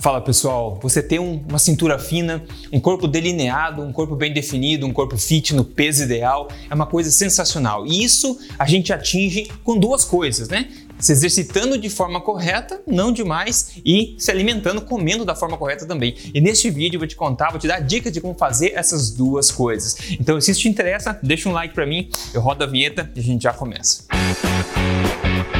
Fala pessoal, você ter um, uma cintura fina, um corpo delineado, um corpo bem definido, um corpo fit no peso ideal é uma coisa sensacional. E isso a gente atinge com duas coisas, né? Se exercitando de forma correta, não demais, e se alimentando, comendo da forma correta também. E neste vídeo eu vou te contar, vou te dar dicas de como fazer essas duas coisas. Então, se isso te interessa, deixa um like para mim, eu rodo a vinheta e a gente já começa. Música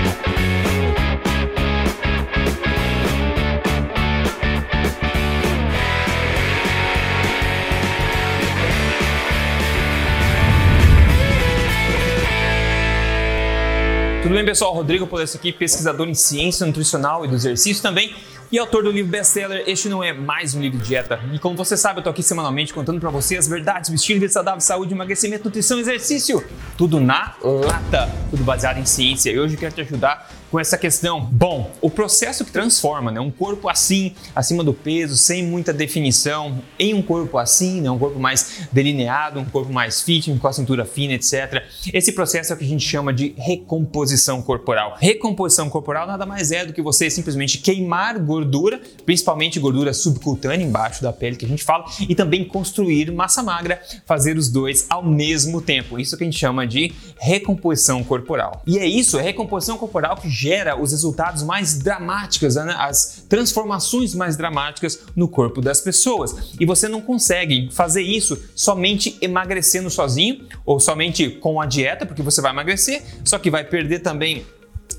Tudo bem, pessoal? Rodrigo Polesso aqui, pesquisador em ciência nutricional e do exercício também e autor do livro best-seller Este Não É Mais Um Livro de Dieta. E como você sabe, eu tô aqui semanalmente contando para você as verdades do estilo de vida saudável, saúde, emagrecimento, nutrição exercício. Tudo na lata, tudo baseado em ciência. E hoje eu quero te ajudar com essa questão. Bom, o processo que transforma né, um corpo assim, acima do peso, sem muita definição, em um corpo assim, né, um corpo mais delineado, um corpo mais fit, com a cintura fina, etc. Esse processo é o que a gente chama de recomposição corporal. Recomposição corporal nada mais é do que você simplesmente queimar gordura, principalmente gordura subcutânea embaixo da pele que a gente fala, e também construir massa magra, fazer os dois ao mesmo tempo. Isso que a gente chama de recomposição corporal. E é isso, é recomposição corporal que gera os resultados mais dramáticos, né? as transformações mais dramáticas no corpo das pessoas. E você não consegue fazer isso somente emagrecendo sozinho ou somente com a dieta, porque você vai emagrecer, só que vai perder também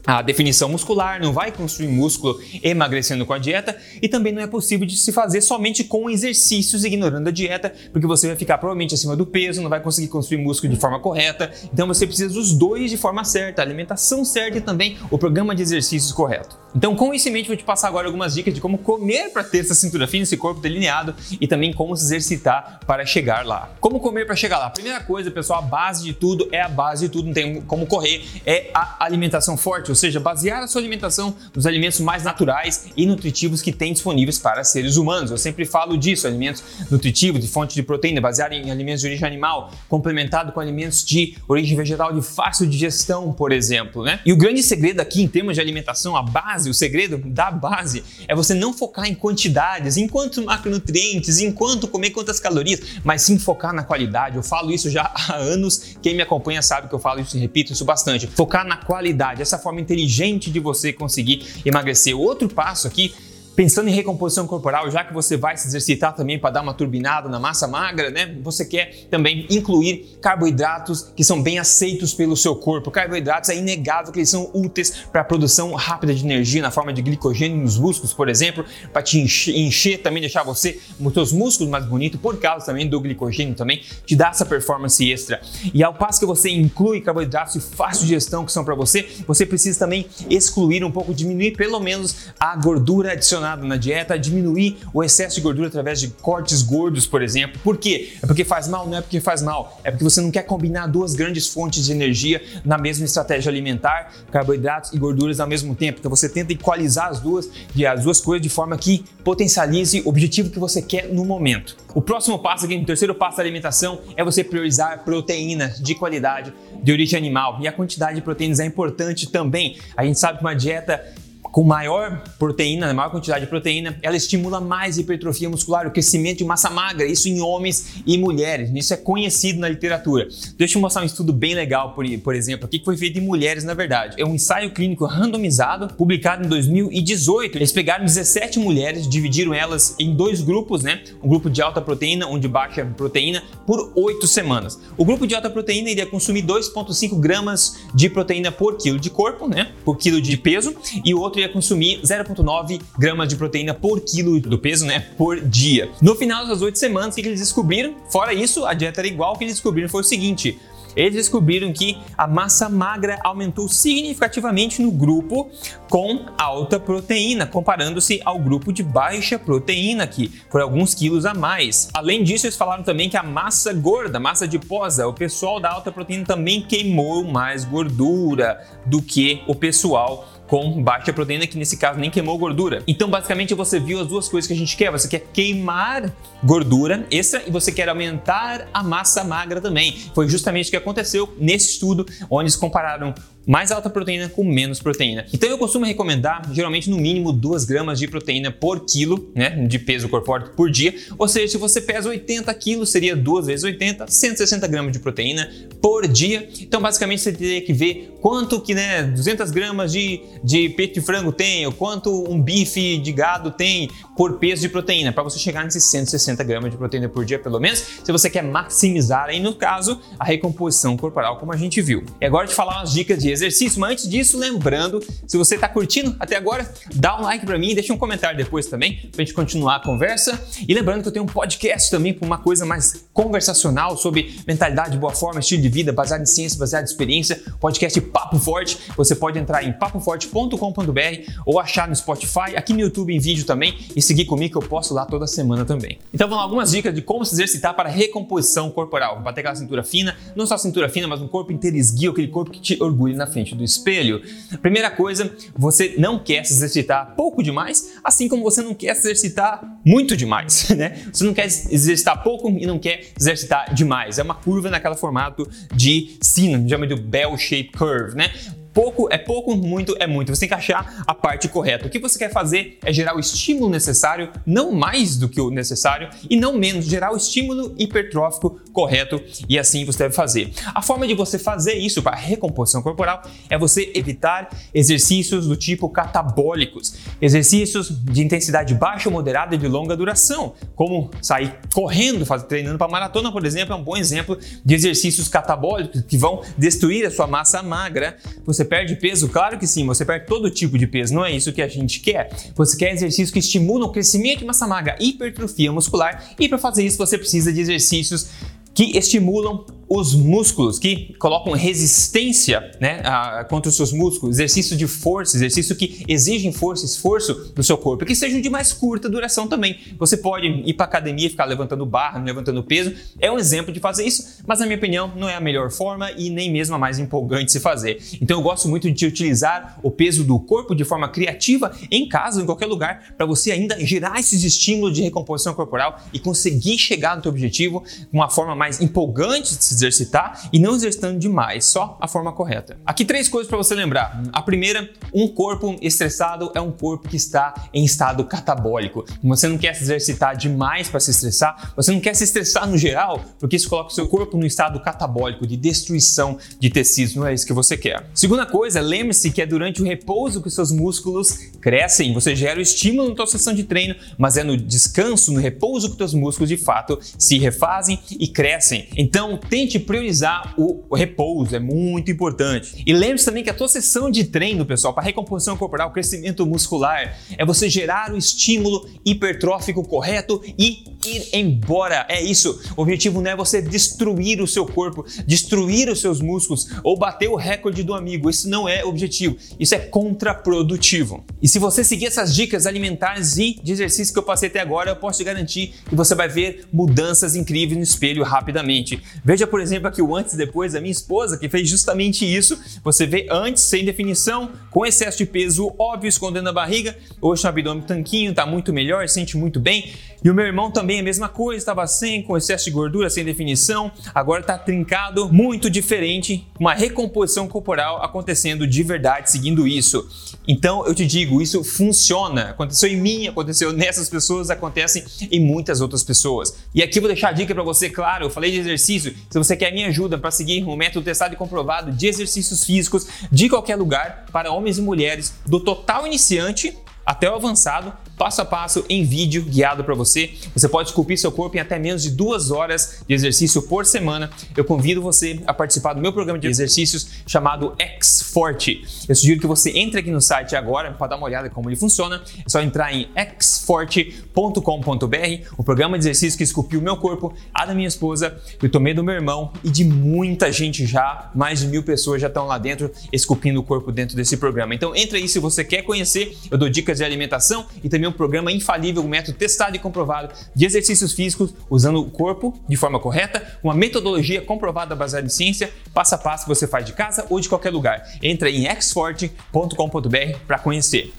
a definição muscular, não vai construir músculo emagrecendo com a dieta e também não é possível de se fazer somente com exercícios ignorando a dieta, porque você vai ficar provavelmente acima do peso, não vai conseguir construir músculo de forma correta. Então você precisa dos dois de forma certa, a alimentação certa e também o programa de exercícios correto. Então, com isso em mente, vou te passar agora algumas dicas de como comer para ter essa cintura fina, esse corpo delineado e também como se exercitar para chegar lá. Como comer para chegar lá? Primeira coisa, pessoal, a base de tudo é a base de tudo, não tem como correr, é a alimentação forte, ou seja, basear a sua alimentação nos alimentos mais naturais e nutritivos que tem disponíveis para seres humanos. Eu sempre falo disso, alimentos nutritivos de fonte de proteína, baseado em alimentos de origem animal, complementado com alimentos de origem vegetal de fácil digestão, por exemplo, né? E o grande segredo aqui em termos de alimentação, a base, o segredo da base é você não focar em quantidades, em quantos macronutrientes, em quanto comer, quantas calorias, mas sim focar na qualidade. Eu falo isso já há anos, quem me acompanha sabe que eu falo isso e repito isso bastante. Focar na qualidade, essa forma inteligente de você conseguir emagrecer. Outro passo aqui Pensando em recomposição corporal, já que você vai se exercitar também para dar uma turbinada na massa magra, né? Você quer também incluir carboidratos que são bem aceitos pelo seu corpo. Carboidratos é inegável que eles são úteis para a produção rápida de energia na forma de glicogênio nos músculos, por exemplo, para te encher, encher, também deixar você, os seus músculos mais bonitos, por causa também do glicogênio também, te dá essa performance extra. E ao passo que você inclui carboidratos de fácil digestão que são para você, você precisa também excluir um pouco, diminuir pelo menos a gordura adicional na dieta, diminuir o excesso de gordura através de cortes gordos, por exemplo. Por quê? É porque faz mal? Não é porque faz mal. É porque você não quer combinar duas grandes fontes de energia na mesma estratégia alimentar, carboidratos e gorduras ao mesmo tempo. Então você tenta equalizar as duas, as duas coisas de forma que potencialize o objetivo que você quer no momento. O próximo passo aqui, o terceiro passo da alimentação, é você priorizar proteínas de qualidade de origem animal. E a quantidade de proteínas é importante também. A gente sabe que uma dieta com maior proteína, maior quantidade de proteína, ela estimula mais hipertrofia muscular, o crescimento de massa magra, isso em homens e mulheres. Isso é conhecido na literatura. Deixa eu mostrar um estudo bem legal, por, por exemplo, aqui que foi feito em mulheres, na verdade. É um ensaio clínico randomizado, publicado em 2018. Eles pegaram 17 mulheres, dividiram elas em dois grupos, né? Um grupo de alta proteína, um de baixa proteína, por 8 semanas. O grupo de alta proteína iria consumir 2,5 gramas de proteína por quilo de corpo, né? Por quilo de peso, e o outro ia consumir 0,9 gramas de proteína por quilo do peso, né, por dia. No final das oito semanas, o que eles descobriram? Fora isso, a dieta era igual, o que eles descobriram foi o seguinte, eles descobriram que a massa magra aumentou significativamente no grupo com alta proteína, comparando-se ao grupo de baixa proteína, que por alguns quilos a mais. Além disso, eles falaram também que a massa gorda, massa adiposa, o pessoal da alta proteína também queimou mais gordura do que o pessoal com baixa proteína, que nesse caso nem queimou gordura. Então, basicamente, você viu as duas coisas que a gente quer. Você quer queimar gordura extra e você quer aumentar a massa magra também. Foi justamente o que aconteceu nesse estudo, onde eles compararam mais alta proteína com menos proteína. Então eu costumo recomendar geralmente no mínimo 2 gramas de proteína por quilo né, de peso corpóreo por dia. Ou seja, se você pesa 80 quilos, seria 2 vezes 80, 160 gramas de proteína por dia. Então basicamente você teria que ver quanto que né, 200 gramas de, de peito de frango tem, ou quanto um bife de gado tem por peso de proteína, para você chegar nesses 160 gramas de proteína por dia pelo menos, se você quer maximizar aí no caso a recomposição corporal como a gente viu. E agora te falar umas dicas de exercício, mas antes disso, lembrando, se você está curtindo até agora, dá um like para mim e deixa um comentário depois também, para a gente continuar a conversa. E lembrando que eu tenho um podcast também para uma coisa mais conversacional sobre mentalidade, boa forma, estilo de vida, baseado em ciência, baseado em experiência, podcast Papo Forte. Você pode entrar em papoforte.com.br ou achar no Spotify, aqui no YouTube em vídeo também e seguir comigo que eu posto lá toda semana também. Então vamos lá, algumas dicas de como se exercitar para recomposição corporal, para ter aquela cintura fina, não só cintura fina, mas um corpo inteiro esguio, aquele corpo que te orgulha na frente do espelho. Primeira coisa, você não quer se exercitar pouco demais, assim como você não quer se exercitar muito demais, né? Você não quer exercitar pouco e não quer exercitar demais. É uma curva naquela formato de sino, chama de bell shape curve, né? pouco é pouco, muito é muito. Você tem que achar a parte correta. O que você quer fazer é gerar o estímulo necessário, não mais do que o necessário, e não menos, gerar o estímulo hipertrófico correto, e assim você deve fazer. A forma de você fazer isso para recomposição corporal é você evitar exercícios do tipo catabólicos, exercícios de intensidade baixa, moderada e de longa duração, como sair correndo, fazer, treinando para maratona, por exemplo, é um bom exemplo de exercícios catabólicos que vão destruir a sua massa magra. Você perde peso? Claro que sim, você perde todo tipo de peso, não é isso que a gente quer. Você quer exercícios que estimulam o crescimento de massa magra, hipertrofia muscular, e para fazer isso você precisa de exercícios que estimulam os músculos, que colocam resistência né, a, contra os seus músculos, exercício de força, exercício que exigem força, esforço do seu corpo, que sejam de mais curta duração também. Você pode ir para academia ficar levantando barra, levantando peso, é um exemplo de fazer isso, mas na minha opinião não é a melhor forma e nem mesmo a mais empolgante de se fazer. Então eu gosto muito de utilizar o peso do corpo de forma criativa em casa, em qualquer lugar, para você ainda gerar esses estímulos de recomposição corporal e conseguir chegar no seu objetivo com uma forma mais empolgante de se exercitar e não exercitando demais, só a forma correta. Aqui três coisas para você lembrar. A primeira, um corpo estressado é um corpo que está em estado catabólico. Você não quer se exercitar demais para se estressar, você não quer se estressar no geral, porque isso coloca o seu corpo no estado catabólico de destruição de tecidos, não é isso que você quer. Segunda coisa, lembre-se que é durante o repouso que os seus músculos crescem, você gera o estímulo na sua sessão de treino, mas é no descanso, no repouso que os seus músculos de fato se refazem e crescem. Então, tente Tente priorizar o repouso, é muito importante. E lembre-se também que a tua sessão de treino, pessoal, para recomposição corporal, crescimento muscular, é você gerar o estímulo hipertrófico correto e ir embora. É isso. O objetivo não é você destruir o seu corpo, destruir os seus músculos ou bater o recorde do amigo. Isso não é objetivo. Isso é contraprodutivo. E se você seguir essas dicas alimentares e de exercício que eu passei até agora, eu posso te garantir que você vai ver mudanças incríveis no espelho rapidamente. Veja, por exemplo, aqui o antes e depois da minha esposa, que fez justamente isso. Você vê antes, sem definição, com excesso de peso óbvio, escondendo a barriga. Hoje o abdômen tanquinho, tá muito melhor, sente muito bem. E o meu irmão também a mesma coisa, estava sem, com excesso de gordura, sem definição, agora está trincado, muito diferente, uma recomposição corporal acontecendo de verdade, seguindo isso. Então eu te digo, isso funciona. Aconteceu em mim, aconteceu nessas pessoas, acontece em muitas outras pessoas. E aqui eu vou deixar a dica para você, claro, eu falei de exercício. Se você quer minha ajuda para seguir um método testado e comprovado de exercícios físicos de qualquer lugar para homens e mulheres, do total iniciante até o avançado, passo a passo em vídeo guiado para você. Você pode esculpir seu corpo em até menos de duas horas de exercício por semana. Eu convido você a participar do meu programa de exercícios chamado X Forte. Eu sugiro que você entre aqui no site agora para dar uma olhada como ele funciona. É só entrar em xforte.com.br, o programa de exercício que esculpiu o meu corpo, a da minha esposa, eu tomei do meu irmão e de muita gente já, mais de mil pessoas já estão lá dentro esculpindo o corpo dentro desse programa. Então entra aí se você quer conhecer. Eu dou dicas de alimentação e também um programa infalível, um método testado e comprovado de exercícios físicos usando o corpo de forma correta, uma metodologia comprovada baseada em ciência, passo a passo que você faz de casa ou de qualquer lugar. Entra em xforte.com.br para conhecer.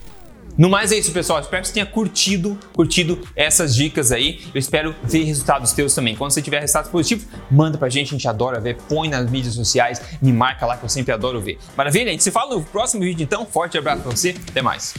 No mais é isso, pessoal. Espero que você tenha curtido, curtido essas dicas aí. Eu espero ver resultados teus também. Quando você tiver resultados positivos, manda pra gente, a gente adora ver. Põe nas mídias sociais, me marca lá que eu sempre adoro ver. Maravilha? A gente se fala no próximo vídeo então. Forte abraço pra você, até mais.